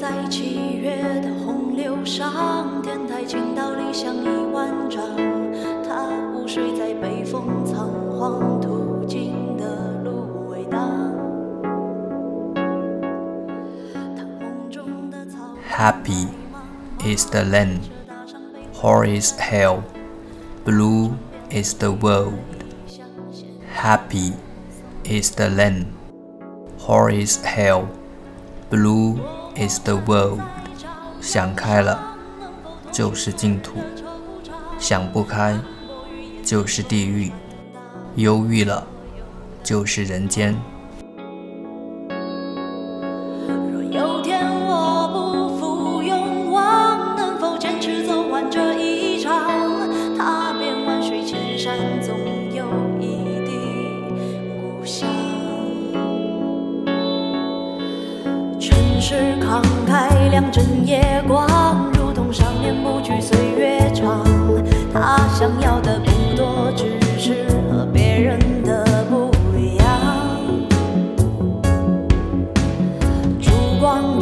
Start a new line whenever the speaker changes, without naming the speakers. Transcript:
在七月的洪流上，天台倾倒理想一万丈。他午睡在北风仓皇途经的芦苇荡。他梦中的草
Happy is the land, hoar is hell, blue is the world. Happy is the land, hoar is hell, blue is the world. 想开了就是净土，想不开就是地狱，忧郁了就是人间。
若有天我不负勇往，能否坚持走完这一场？踏遍万水千山，总是慷慨，两枕夜光，如同少年不惧岁月长。他想要的不多，只是和别人的不一样。烛光。